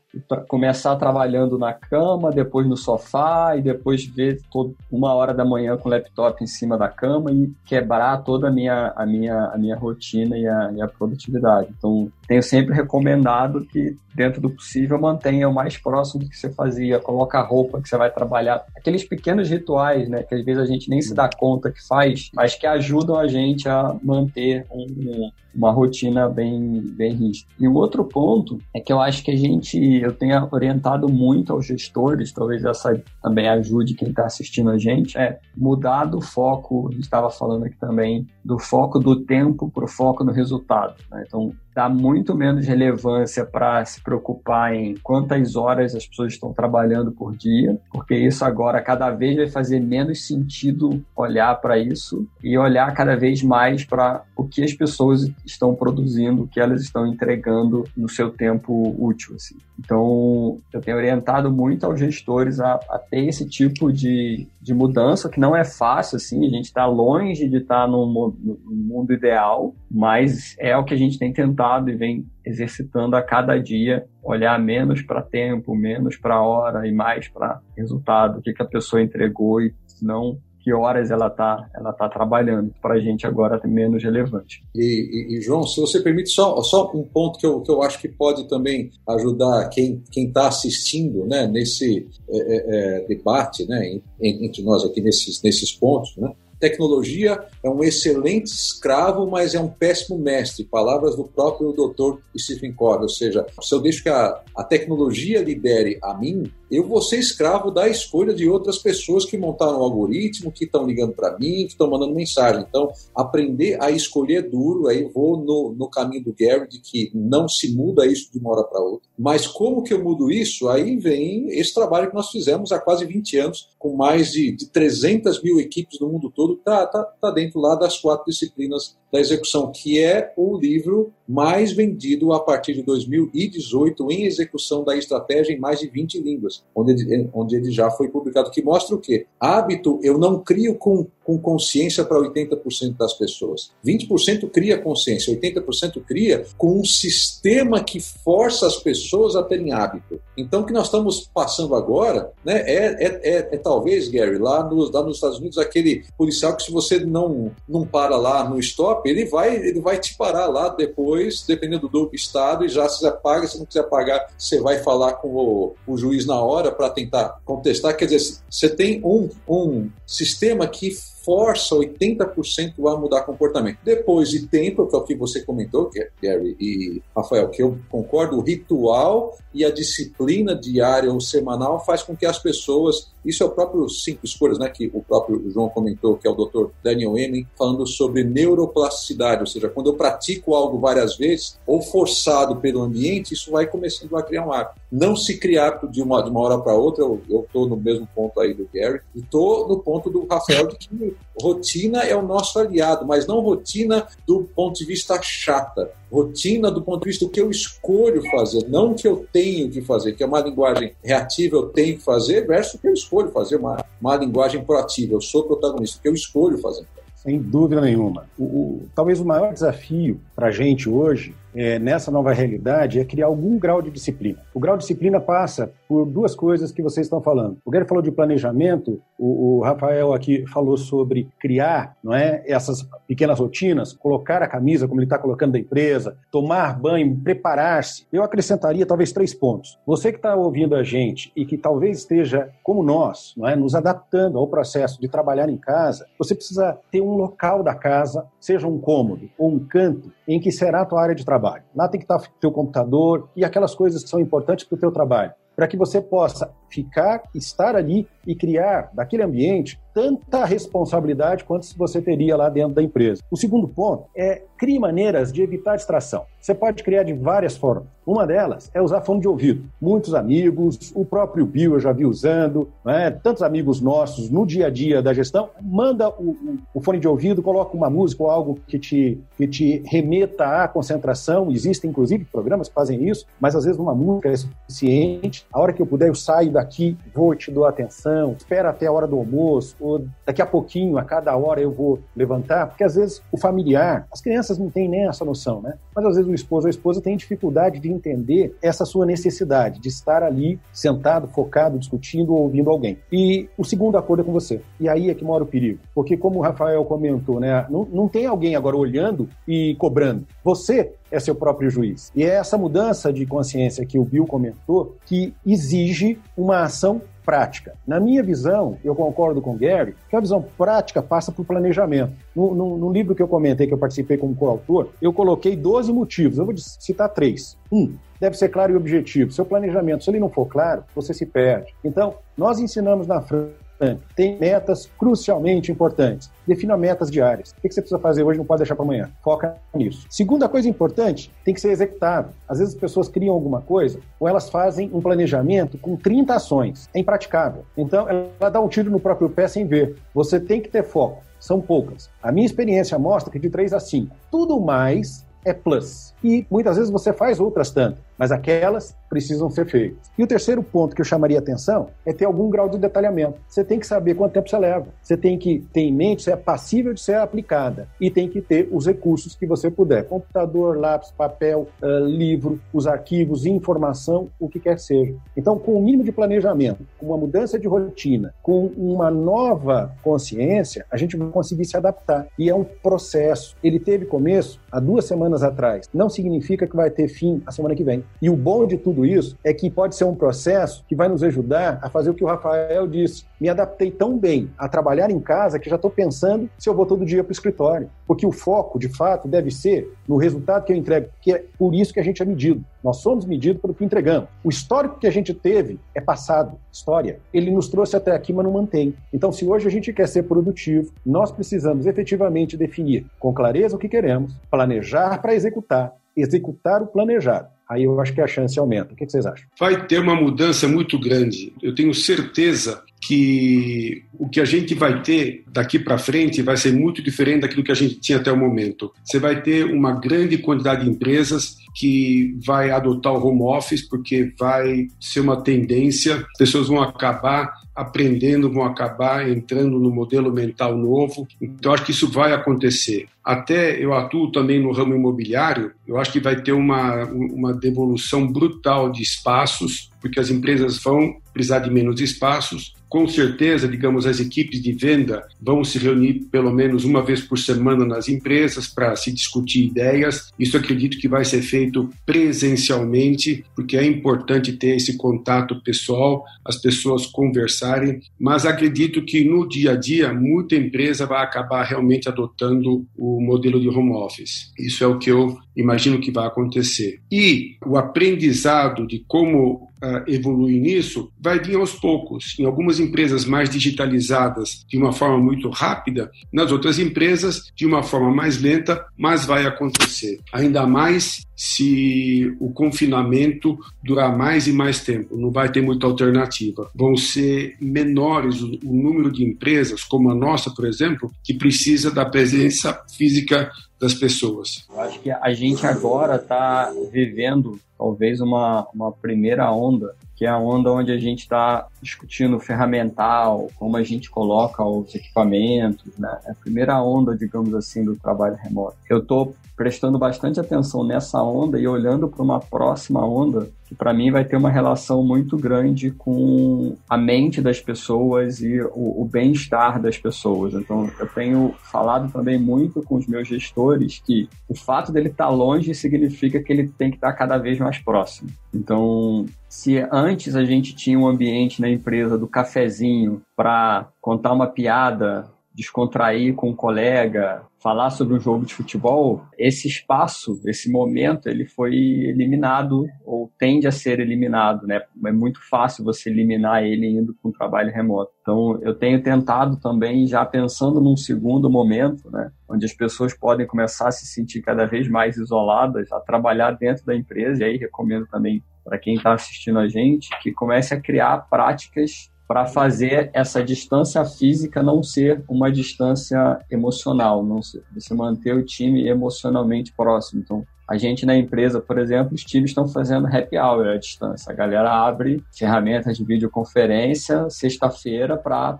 começar trabalhando na cama, depois no sofá e depois ver todo, uma hora da manhã com o laptop em cima da cama e quebrar toda a minha, a minha, a minha rotina e a, e a produtividade. Então, tenho sempre recomendado que, dentro do possível, mantenha o mais próximo do que você fazia, coloca a roupa que você vai trabalhar. Aqueles pequenos rituais, né, que às vezes a gente nem se dá conta que faz, mas que ajudam a gente a manter um, uma rotina bem, bem rígida. E o outro ponto é que eu acho que a gente eu tenho orientado muito aos gestores, talvez essa também ajude quem está assistindo a gente, é mudar do foco, a gente estava falando aqui também, do foco do tempo para o foco no resultado. Né? Então, dá muito menos relevância para se preocupar em quantas horas as pessoas estão trabalhando por dia, porque isso agora cada vez vai fazer menos sentido olhar para isso e olhar cada vez mais para o que as pessoas estão produzindo, o que elas estão entregando no seu tempo útil. Assim. Então, eu tenho orientado muito aos gestores a, a ter esse tipo de, de mudança, que não é fácil, assim, a gente está longe de estar tá mundo ideal, mas é o que a gente tem tentado e vem exercitando a cada dia, olhar menos para tempo, menos para hora e mais para resultado, o que, que a pessoa entregou e não que horas ela está ela tá trabalhando. Para a gente agora é menos relevante. E, e, e, João, se você permite, só, só um ponto que eu, que eu acho que pode também ajudar quem está assistindo né, nesse é, é, é, debate né, entre nós aqui nesses, nesses pontos. Né? Tecnologia é um excelente escravo, mas é um péssimo mestre. Palavras do próprio Dr. Stephen Covey. Ou seja, se eu deixo que a, a tecnologia lidere a mim, eu vou ser escravo da escolha de outras pessoas que montaram o algoritmo, que estão ligando para mim, que estão mandando mensagem. Então, aprender a escolher é duro, aí vou no, no caminho do Gary, de que não se muda isso de uma hora para outra. Mas como que eu mudo isso? Aí vem esse trabalho que nós fizemos há quase 20 anos, com mais de, de 300 mil equipes no mundo todo, está tá, tá dentro lá das quatro disciplinas da execução, que é o livro mais vendido a partir de 2018 em execução da estratégia em mais de 20 línguas, onde ele, onde ele já foi publicado, que mostra o quê? Hábito eu não crio com, com consciência para 80% das pessoas. 20% cria consciência, 80% cria com um sistema que força as pessoas a terem hábito. Então, o que nós estamos passando agora né, é, é, é, é talvez, Gary, lá nos, lá nos Estados Unidos, aquele policial que se você não, não para lá no stop, ele vai, ele vai te parar lá depois, dependendo do estado, e já se você paga, se não quiser pagar, você vai falar com o, o juiz na hora para tentar contestar. Quer dizer, você tem um, um sistema que força 80% a mudar comportamento. Depois de tempo, que é o que você comentou, Gary e Rafael, que eu concordo, o ritual e a disciplina diária ou semanal faz com que as pessoas, isso é o próprio cinco escolhas, né, que o próprio João comentou, que é o Dr. Daniel Emen, falando sobre neuroplasticidade, ou seja, quando eu pratico algo várias vezes ou forçado pelo ambiente, isso vai começando a criar um hábito. Não se criar de uma, de uma hora para outra, eu estou no mesmo ponto aí do Gary, e estou no ponto do Rafael de que rotina é o nosso aliado, mas não rotina do ponto de vista chata. Rotina do ponto de vista do que eu escolho fazer, não que eu tenho que fazer, que é uma linguagem reativa, eu tenho que fazer, versus o que eu escolho fazer, uma, uma linguagem proativa, eu sou protagonista, o que eu escolho fazer. Sem dúvida nenhuma. O, o, talvez o maior desafio para a gente hoje é, nessa nova realidade é criar algum grau de disciplina. O grau de disciplina passa por duas coisas que vocês estão falando. O Guilherme falou de planejamento, o, o, Rafael aqui falou sobre criar não é, essas pequenas rotinas, colocar a camisa como ele está colocando da empresa, tomar banho, preparar-se. Eu acrescentaria talvez três pontos. Você que está ouvindo a gente e que talvez esteja como nós, não é, nos adaptando ao processo de trabalhar em casa, você precisa ter um local da casa, seja um cômodo ou um canto, em que será a tua área de trabalho. Lá tem que estar o teu computador e aquelas coisas que são importantes para o teu trabalho, para que você possa ficar, estar ali e criar daquele ambiente tanta responsabilidade quanto você teria lá dentro da empresa. O segundo ponto é crie maneiras de evitar distração. Você pode criar de várias formas. Uma delas é usar fone de ouvido. Muitos amigos, o próprio Bill eu já vi usando, né? tantos amigos nossos no dia a dia da gestão, manda o, o, fone de ouvido, coloca uma música ou algo que te, que te remeta à concentração. Existem, inclusive, programas que fazem isso, mas às vezes uma música é suficiente. A hora que eu puder, eu saio daqui, vou te dou atenção, espera até a hora do almoço, ou daqui a pouquinho, a cada hora eu vou levantar, porque às vezes o familiar, as crianças não têm nem essa noção, né? Mas às vezes o esposo ou a esposa tem dificuldade de entender essa sua necessidade de estar ali sentado, focado, discutindo ou ouvindo alguém. E o segundo acordo é com você. E aí é que mora o perigo. Porque como o Rafael comentou, né? Não, não tem alguém agora olhando e cobrando. Você é seu próprio juiz. E é essa mudança de consciência que o Bill comentou que exige uma ação prática. Na minha visão, eu concordo com o Gary, que a visão prática passa por planejamento. No, no, no livro que eu comentei, que eu participei como coautor, eu coloquei 12 motivos. Eu vou citar três. Um, deve ser claro e objetivo. Seu planejamento, se ele não for claro, você se perde. Então, nós ensinamos na França tem metas crucialmente importantes. Defina metas diárias. O que você precisa fazer hoje não pode deixar para amanhã. Foca nisso. Segunda coisa importante, tem que ser executável. Às vezes as pessoas criam alguma coisa ou elas fazem um planejamento com 30 ações. É impraticável. Então, ela dá um tiro no próprio pé sem ver. Você tem que ter foco. São poucas. A minha experiência mostra que de 3 a 5. Tudo mais é plus. E muitas vezes você faz outras tantas mas aquelas precisam ser feitas. E o terceiro ponto que eu chamaria atenção é ter algum grau de detalhamento. Você tem que saber quanto tempo você leva. Você tem que ter em mente se é passível de ser aplicada e tem que ter os recursos que você puder: computador, lápis, papel, uh, livro, os arquivos, informação, o que quer que seja. Então, com o mínimo de planejamento, com uma mudança de rotina, com uma nova consciência, a gente vai conseguir se adaptar. E é um processo. Ele teve começo há duas semanas atrás. Não significa que vai ter fim a semana que vem. E o bom de tudo isso é que pode ser um processo que vai nos ajudar a fazer o que o Rafael disse. Me adaptei tão bem a trabalhar em casa que já estou pensando se eu vou todo dia para o escritório. Porque o foco, de fato, deve ser no resultado que eu entrego, que é por isso que a gente é medido. Nós somos medidos pelo que entregamos. O histórico que a gente teve é passado, história. Ele nos trouxe até aqui, mas não mantém. Então, se hoje a gente quer ser produtivo, nós precisamos efetivamente definir com clareza o que queremos, planejar para executar, executar o planejado aí eu acho que a chance aumenta. O que vocês acham? Vai ter uma mudança muito grande. Eu tenho certeza que o que a gente vai ter daqui para frente vai ser muito diferente daquilo que a gente tinha até o momento. Você vai ter uma grande quantidade de empresas que vai adotar o home office porque vai ser uma tendência, as pessoas vão acabar aprendendo, vão acabar entrando no modelo mental novo. Então, acho que isso vai acontecer. Até eu atuo também no ramo imobiliário, eu acho que vai ter uma, uma devolução brutal de espaços, porque as empresas vão precisar de menos espaços, com certeza, digamos, as equipes de venda vão se reunir pelo menos uma vez por semana nas empresas para se discutir ideias. Isso acredito que vai ser feito presencialmente, porque é importante ter esse contato pessoal, as pessoas conversarem. Mas acredito que no dia a dia, muita empresa vai acabar realmente adotando o modelo de home office. Isso é o que eu imagino que vai acontecer. E o aprendizado de como uh, evoluir nisso vai vir aos poucos. Em algumas empresas mais digitalizadas de uma forma muito rápida, nas outras empresas de uma forma mais lenta, mas vai acontecer. Ainda mais se o confinamento durar mais e mais tempo, não vai ter muita alternativa. Vão ser menores o, número de empresas, como a nossa, por exemplo, que precisa da presença física das pessoas. Eu acho que a gente agora está vivendo talvez uma, uma primeira onda, que é a onda onde a gente está discutindo ferramental, como a gente coloca os equipamentos, né? É a primeira onda, digamos assim, do trabalho remoto. Eu estou prestando bastante atenção nessa onda e olhando para uma próxima onda que para mim vai ter uma relação muito grande com a mente das pessoas e o, o bem-estar das pessoas. Então, eu tenho falado também muito com os meus gestores que o fato dele estar tá longe significa que ele tem que estar tá cada vez mais próximo. Então, se antes a gente tinha um ambiente na empresa do cafezinho para contar uma piada, descontrair com um colega, falar sobre um jogo de futebol, esse espaço, esse momento, ele foi eliminado ou tende a ser eliminado, né? É muito fácil você eliminar ele indo com um trabalho remoto. Então, eu tenho tentado também, já pensando num segundo momento, né? Onde as pessoas podem começar a se sentir cada vez mais isoladas, a trabalhar dentro da empresa, e aí recomendo também para quem está assistindo a gente, que comece a criar práticas para fazer essa distância física não ser uma distância emocional, não ser, você manter o time emocionalmente próximo. Então, a gente na empresa, por exemplo, os times estão fazendo happy hour à distância. A galera abre ferramentas de videoconferência sexta-feira para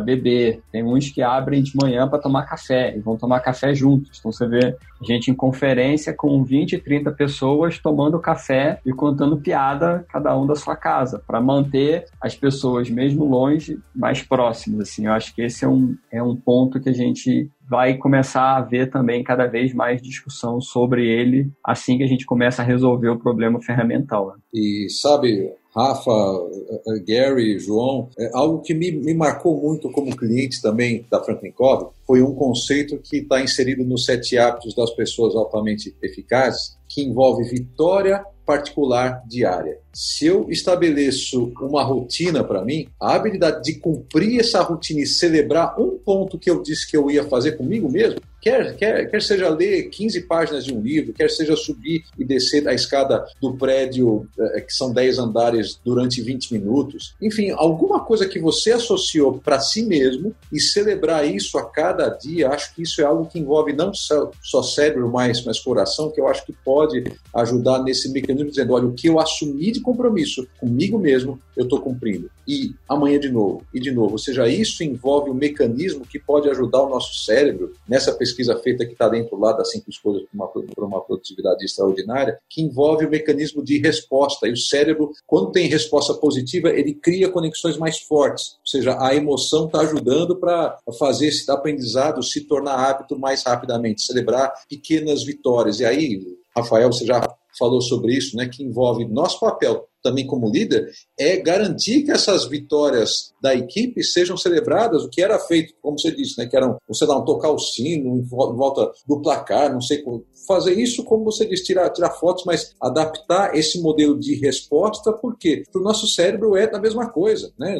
beber. Tem uns que abrem de manhã para tomar café e vão tomar café juntos. Então você vê gente em conferência com 20, 30 pessoas tomando café e contando piada, cada um da sua casa, para manter as pessoas, mesmo longe, mais próximas. Assim, eu acho que esse é um, é um ponto que a gente vai começar a ver também cada vez mais discussão sobre ele assim que a gente começa a resolver o problema ferramental. Né? E sabe, Rafa, eh, eh, Gary, João, é algo que me, me marcou muito como cliente também da Franklin Covey foi um conceito que está inserido nos sete hábitos das pessoas altamente eficazes, que envolve vitória particular diária. Se eu estabeleço uma rotina para mim, a habilidade de cumprir essa rotina e celebrar um ponto que eu disse que eu ia fazer comigo mesmo, quer, quer, quer seja ler 15 páginas de um livro, quer seja subir e descer a escada do prédio, eh, que são 10 andares, durante 20 minutos, enfim, alguma coisa que você associou para si mesmo e celebrar isso a cada dia, acho que isso é algo que envolve não só, cérebro, mas, mas coração, que eu acho que pode ajudar nesse mecanismo, dizendo: olha, o que eu assumi de compromisso comigo mesmo, eu estou cumprindo. E amanhã de novo, e de novo. Ou seja, isso envolve um mecanismo que pode ajudar o nosso cérebro, nessa pesquisa feita que está dentro lá das cinco escolhas para uma, para uma produtividade extraordinária, que envolve o mecanismo de resposta. E o cérebro, quando tem resposta positiva, ele cria conexões mais fortes. Ou seja, a emoção está ajudando para fazer esse aprendizado se tornar hábito mais rapidamente, celebrar pequenas vitórias. E aí, Rafael, você já falou sobre isso, né, que envolve nosso papel também como líder, é garantir que essas vitórias da equipe sejam celebradas, o que era feito, como você disse, né, que eram, você não tocar o sino em volta do placar, não sei fazer isso, como você disse, tirar, tirar fotos, mas adaptar esse modelo de resposta, porque para o nosso cérebro é a mesma coisa, né?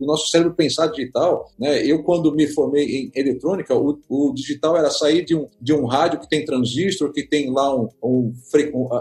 O nosso cérebro pensar digital, né? Eu quando me formei em eletrônica, o, o digital era sair de um, de um rádio que tem transistor, que tem lá um, um,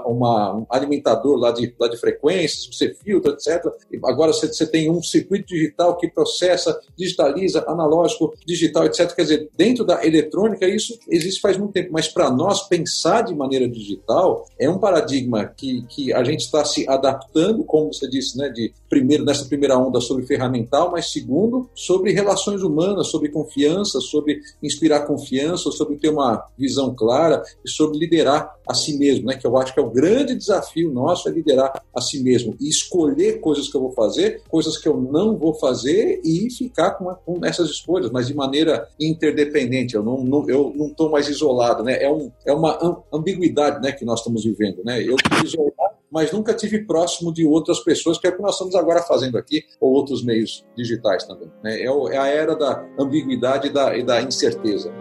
uma, um alimentador lá de, lá de frequência você filtra, etc. Agora você, você tem um circuito digital que processa, digitaliza, analógico, digital, etc. Quer dizer, dentro da eletrônica isso existe faz muito tempo, mas para nós pensar de maneira digital é um paradigma que, que a gente está se adaptando, como você disse, né, de primeiro nessa primeira onda sobre ferramental, mas segundo sobre relações humanas, sobre confiança, sobre inspirar confiança, sobre ter uma visão clara e sobre liderar a si mesmo, né? Que eu acho que é o grande desafio nosso é liderar a si mesmo e escolher coisas que eu vou fazer, coisas que eu não vou fazer e ficar com, com essas escolhas, mas de maneira interdependente. Eu não, não eu não estou mais isolado, né? É, um, é uma ambiguidade, né? Que nós estamos vivendo, né? Eu estou isolado, mas nunca tive próximo de outras pessoas, que é o que nós estamos agora fazendo aqui, ou outros meios digitais também. Né? É, é a era da ambiguidade e da, e da incerteza.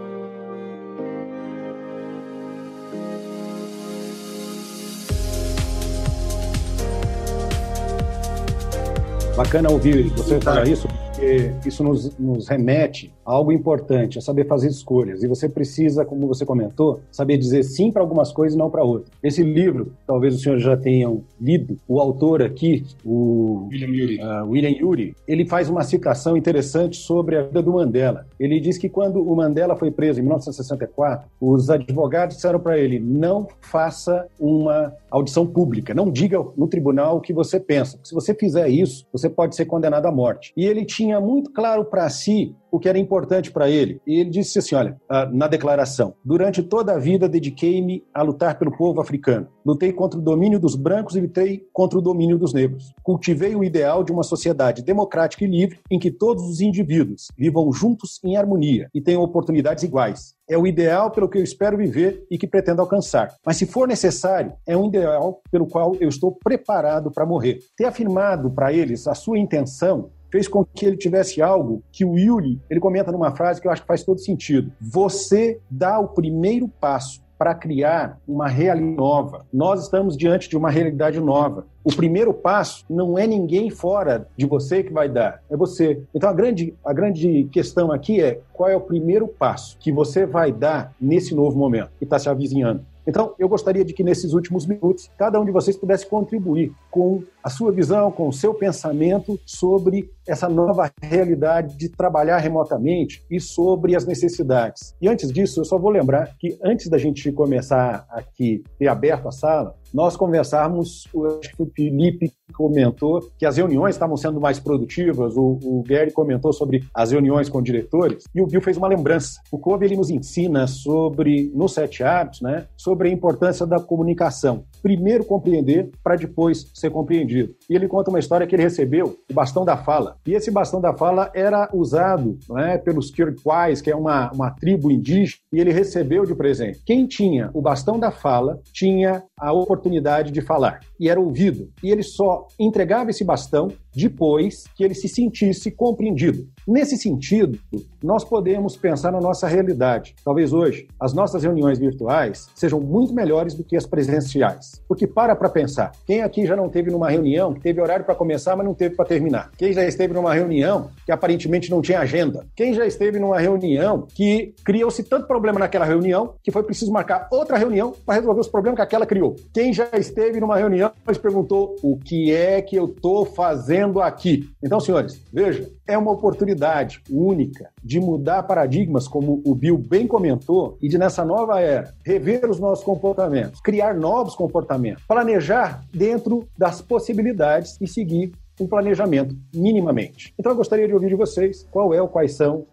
Bacana ouvir você falar isso, porque isso nos, nos remete a algo importante, a saber fazer escolhas. E você precisa, como você comentou, saber dizer sim para algumas coisas e não para outras. Esse livro, talvez os senhores já tenham lido, o autor aqui, o William Yuri. Uh, William Yuri, ele faz uma citação interessante sobre a vida do Mandela. Ele diz que quando o Mandela foi preso em 1964, os advogados disseram para ele: não faça uma audição pública, não diga no tribunal o que você pensa. Se você fizer isso, você pode ser condenado à morte. E ele tinha muito claro para si o que era importante para ele. E ele disse assim: olha, ah, na declaração, durante toda a vida dediquei-me a lutar pelo povo africano. Lutei contra o domínio dos brancos e lutei contra o domínio dos negros. Cultivei o ideal de uma sociedade democrática e livre em que todos os indivíduos vivam juntos em harmonia e tenham oportunidades iguais. É o ideal pelo que eu espero viver e que pretendo alcançar. Mas, se for necessário, é um ideal pelo qual eu estou preparado para morrer. Ter afirmado para eles a sua intenção fez com que ele tivesse algo que o Yuri, ele comenta numa frase que eu acho que faz todo sentido. Você dá o primeiro passo para criar uma realidade nova. Nós estamos diante de uma realidade nova. O primeiro passo não é ninguém fora de você que vai dar, é você. Então a grande, a grande questão aqui é qual é o primeiro passo que você vai dar nesse novo momento que está se avizinhando. Então, eu gostaria de que nesses últimos minutos, cada um de vocês pudesse contribuir com a sua visão, com o seu pensamento sobre essa nova realidade de trabalhar remotamente e sobre as necessidades. E antes disso, eu só vou lembrar que antes da gente começar aqui ter aberto a sala, nós conversarmos, acho que o Felipe comentou que as reuniões estavam sendo mais produtivas, o, o Gary comentou sobre as reuniões com diretores, e o Bill fez uma lembrança. O Cove ele nos ensina sobre, no Sete Hábitos, né, sobre a importância da comunicação. Primeiro compreender para depois ser compreendido. E ele conta uma história que ele recebeu, o bastão da fala. E esse bastão da fala era usado né, pelos Kirkwais, que é uma, uma tribo indígena, e ele recebeu de presente. Quem tinha o bastão da fala tinha a oportunidade de falar e era ouvido. E ele só entregava esse bastão depois que ele se sentisse compreendido. Nesse sentido, nós podemos pensar na nossa realidade. Talvez hoje as nossas reuniões virtuais sejam muito melhores do que as presenciais. Porque para para pensar, quem aqui já não teve numa reunião que teve horário para começar, mas não teve para terminar? Quem já esteve numa reunião que aparentemente não tinha agenda? Quem já esteve numa reunião que criou-se tanto problema naquela reunião que foi preciso marcar outra reunião para resolver os problemas que aquela criou? Quem já esteve numa reunião e perguntou o que é que eu estou fazendo aqui? Então, senhores, veja, é uma oportunidade única de mudar paradigmas, como o Bill bem comentou, e de nessa nova era rever os nossos comportamentos, criar novos comportamentos, planejar dentro das possibilidades e seguir um planejamento, minimamente. Então eu gostaria de ouvir de vocês qual é ou quais são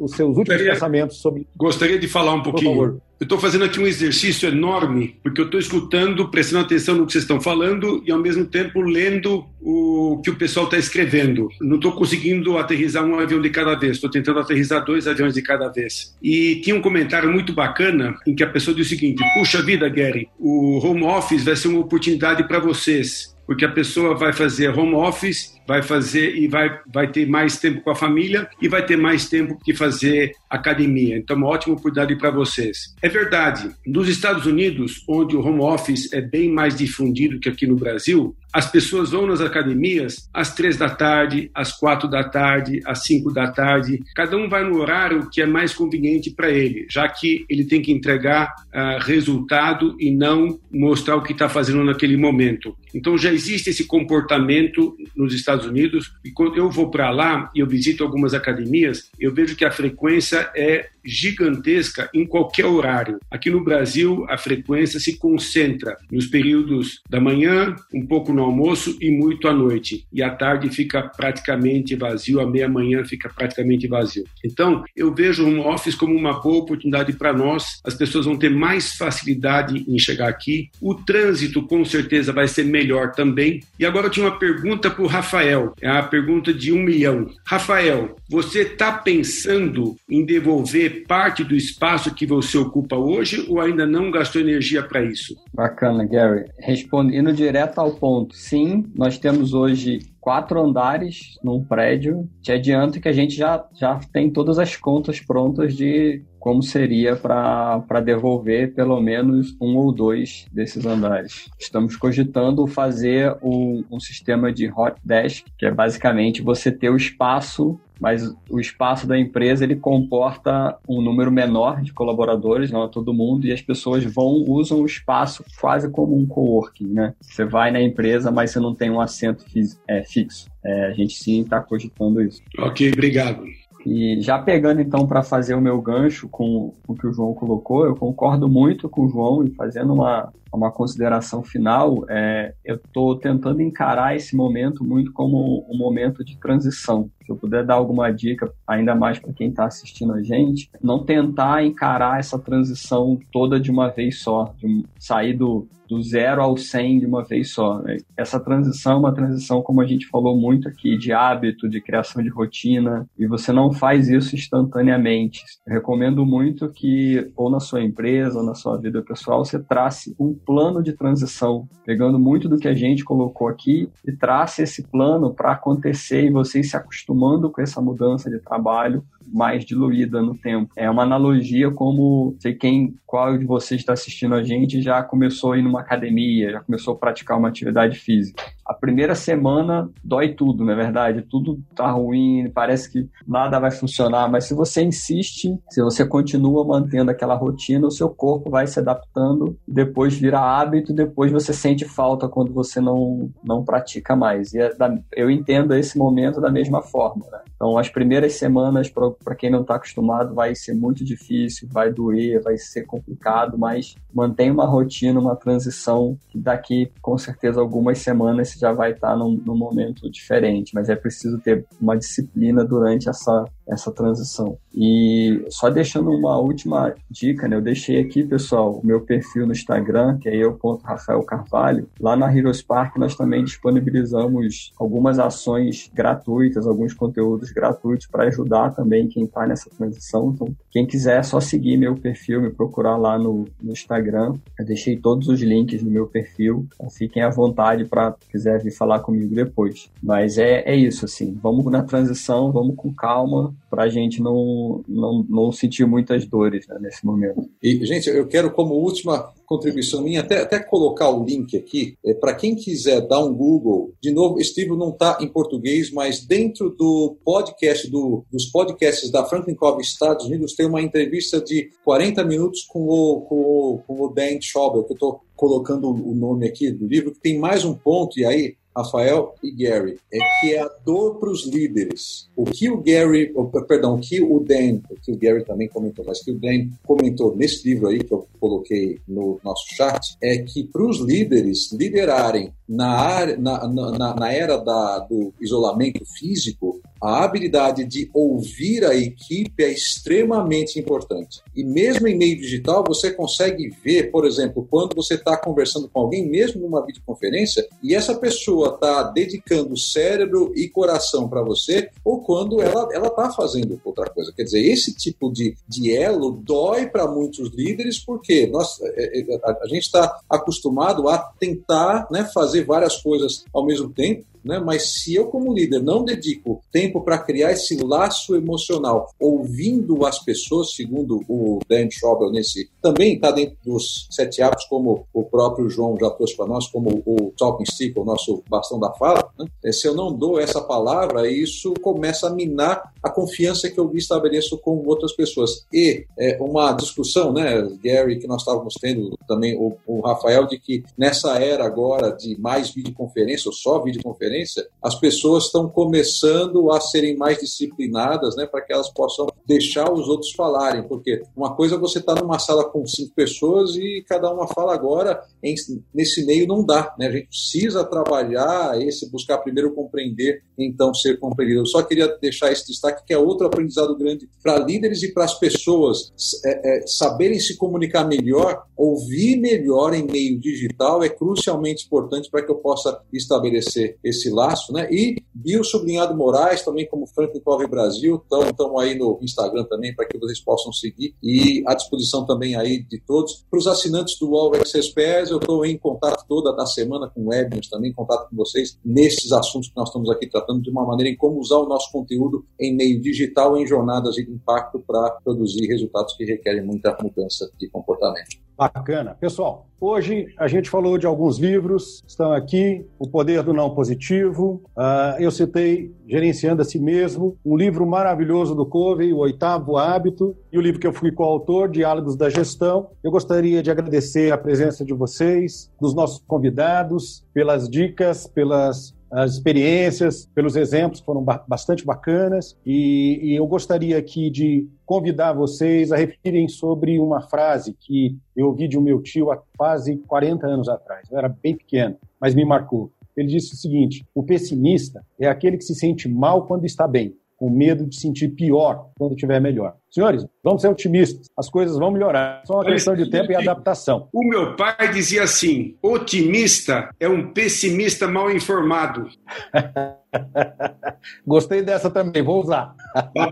os seus últimos gostaria, pensamentos sobre. Gostaria de falar um pouquinho. Eu estou fazendo aqui um exercício enorme, porque eu estou escutando, prestando atenção no que vocês estão falando e, ao mesmo tempo, lendo o que o pessoal está escrevendo. Não estou conseguindo aterrizar um avião de cada vez, estou tentando aterrizar dois aviões de cada vez. E tinha um comentário muito bacana em que a pessoa disse o seguinte: Puxa vida, Gary, o home office vai ser uma oportunidade para vocês porque a pessoa vai fazer home office, vai fazer e vai, vai ter mais tempo com a família e vai ter mais tempo que fazer academia. Então, uma ótima oportunidade para vocês. É verdade, nos Estados Unidos, onde o home office é bem mais difundido que aqui no Brasil, as pessoas vão nas academias às três da tarde, às quatro da tarde, às cinco da tarde. Cada um vai no horário que é mais conveniente para ele, já que ele tem que entregar uh, resultado e não mostrar o que está fazendo naquele momento. Então já existe esse comportamento nos Estados Unidos e quando eu vou para lá e eu visito algumas academias, eu vejo que a frequência é gigantesca em qualquer horário. Aqui no Brasil, a frequência se concentra nos períodos da manhã, um pouco no almoço e muito à noite. E à tarde fica praticamente vazio, à meia-manhã fica praticamente vazio. Então, eu vejo o home office como uma boa oportunidade para nós. As pessoas vão ter mais facilidade em chegar aqui. O trânsito, com certeza, vai ser melhor também. E agora eu tinha uma pergunta para o Rafael. É a pergunta de um milhão. Rafael, você está pensando em devolver parte do espaço que você ocupa hoje ou ainda não gastou energia para isso? Bacana, Gary. Respondendo direto ao ponto, sim, nós temos hoje quatro andares num prédio. Te adianto que a gente já, já tem todas as contas prontas de como seria para devolver pelo menos um ou dois desses andares. Estamos cogitando fazer um, um sistema de hot desk, que é basicamente você ter o espaço mas o espaço da empresa ele comporta um número menor de colaboradores, não é todo mundo, e as pessoas vão usam o espaço quase como um coworking, né? Você vai na empresa, mas você não tem um assento é, fixo. É, a gente sim está cogitando isso. Ok, obrigado. E já pegando então para fazer o meu gancho com, com o que o João colocou, eu concordo muito com o João e fazendo uma, uma consideração final, é, eu estou tentando encarar esse momento muito como um momento de transição. Se eu puder dar alguma dica, ainda mais para quem está assistindo a gente, não tentar encarar essa transição toda de uma vez só, de sair do, do zero ao 100 de uma vez só. Né? Essa transição é uma transição, como a gente falou muito aqui, de hábito, de criação de rotina, e você não faz isso instantaneamente. Eu recomendo muito que, ou na sua empresa, ou na sua vida pessoal, você trace um plano de transição, pegando muito do que a gente colocou aqui, e trace esse plano para acontecer e vocês se acostumando com essa mudança de trabalho mais diluída no tempo. É uma analogia como, sei quem, qual de vocês está assistindo a gente já começou a ir numa academia, já começou a praticar uma atividade física. A primeira semana dói tudo, não é verdade? Tudo tá ruim, parece que nada vai funcionar, mas se você insiste, se você continua mantendo aquela rotina, o seu corpo vai se adaptando, depois vira hábito, depois você sente falta quando você não, não pratica mais. E é da, eu entendo esse momento da mesma forma. Né? Então, as primeiras semanas, para quem não está acostumado, vai ser muito difícil, vai doer, vai ser complicado, mas mantém uma rotina, uma transição que daqui, com certeza, algumas semanas você já vai estar num, num momento diferente, mas é preciso ter uma disciplina durante essa, essa transição. E só deixando uma última dica, né? Eu deixei aqui, pessoal, o meu perfil no Instagram, que é eu.rafael Carvalho. Lá na Heroes Park nós também disponibilizamos algumas ações gratuitas, alguns conteúdos gratuitos para ajudar também quem está nessa transição. Então, quem quiser é só seguir meu perfil, me procurar lá no, no Instagram. Eu deixei todos os links no meu perfil. Então, fiquem à vontade para quiser vir falar comigo depois. Mas é, é isso, assim. Vamos na transição, vamos com calma para a gente não, não, não sentir muitas dores né, nesse momento. E, gente, eu quero como última contribuição minha, até, até colocar o link aqui, é, para quem quiser dar um Google, de novo, esse livro não está em português, mas dentro do podcast, do, dos podcasts da Franklin Estados Unidos, tem uma entrevista de 40 minutos com o, com o, com o Dan Schauber, que eu estou colocando o nome aqui do livro, que tem mais um ponto, e aí Rafael e Gary, é que é a dor para os líderes. O que o Gary, perdão, o que o Dan, o que o Gary também comentou, mas que o Dan comentou nesse livro aí que eu coloquei no nosso chat, é que para os líderes liderarem na, área, na, na, na era da, do isolamento físico, a habilidade de ouvir a equipe é extremamente importante. E mesmo em meio digital, você consegue ver, por exemplo, quando você está conversando com alguém, mesmo numa videoconferência, e essa pessoa está dedicando cérebro e coração para você, ou quando ela está fazendo outra coisa. Quer dizer, esse tipo de, elo dói para muitos líderes, porque nós, é, é, a, a gente está acostumado a tentar né, fazer várias coisas ao mesmo tempo, né? Mas se eu, como líder, não dedico tempo para criar esse laço emocional, ouvindo as pessoas, segundo o Dan Schauble nesse, também está dentro dos sete hábitos, como o próprio João já trouxe para nós, como o talking stick, o nosso bastão da fala. Né? É, se eu não dou essa palavra, isso começa a minar a confiança que eu estabeleço com outras pessoas. E é, uma discussão, né, Gary, que nós estávamos tendo também, o, o Rafael, de que nessa era agora de mais videoconferência, ou só videoconferência, as pessoas estão começando a serem mais disciplinadas, né, para que elas possam deixar os outros falarem, porque uma coisa é você estar tá numa sala com cinco pessoas e cada uma fala agora, em, nesse meio não dá, né? A gente precisa trabalhar esse, buscar primeiro compreender, então ser compreendido. Eu só queria deixar esse destaque que é outro aprendizado grande para líderes e para as pessoas é, é, saberem se comunicar melhor, ouvir melhor em meio digital é crucialmente importante para que eu possa estabelecer esse laço, né? E Bio Sublinhado Moraes, também como Franklin Covey Brasil, estão aí no Instagram também para que vocês possam seguir e à disposição também aí de todos. Para os assinantes do All Access Pass, eu estou em contato toda a semana com webinars também, em contato com vocês nesses assuntos que nós estamos aqui tratando de uma maneira em como usar o nosso conteúdo em meio digital, em jornadas de impacto para produzir resultados que requerem muita mudança de comportamento. Bacana. Pessoal, hoje a gente falou de alguns livros, estão aqui, O Poder do Não Positivo, uh, eu citei Gerenciando a Si Mesmo, um livro maravilhoso do Covey, O Oitavo Hábito, e o livro que eu fui coautor, Diálogos da Gestão. Eu gostaria de agradecer a presença de vocês, dos nossos convidados, pelas dicas, pelas as experiências, pelos exemplos foram bastante bacanas. E, e, eu gostaria aqui de convidar vocês a refletirem sobre uma frase que eu ouvi de um meu tio há quase 40 anos atrás. Eu era bem pequeno, mas me marcou. Ele disse o seguinte: o pessimista é aquele que se sente mal quando está bem, com medo de sentir pior quando estiver melhor. Senhores, vamos ser otimistas. As coisas vão melhorar. Só uma questão de tempo e adaptação. O meu pai dizia assim: otimista é um pessimista mal informado. Gostei dessa também, vou usar. Tá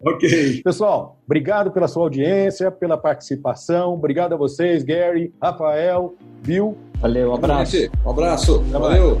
ok. Pessoal, obrigado pela sua audiência, pela participação. Obrigado a vocês, Gary, Rafael, Bill. Valeu, um abraço. Um abraço. Valeu.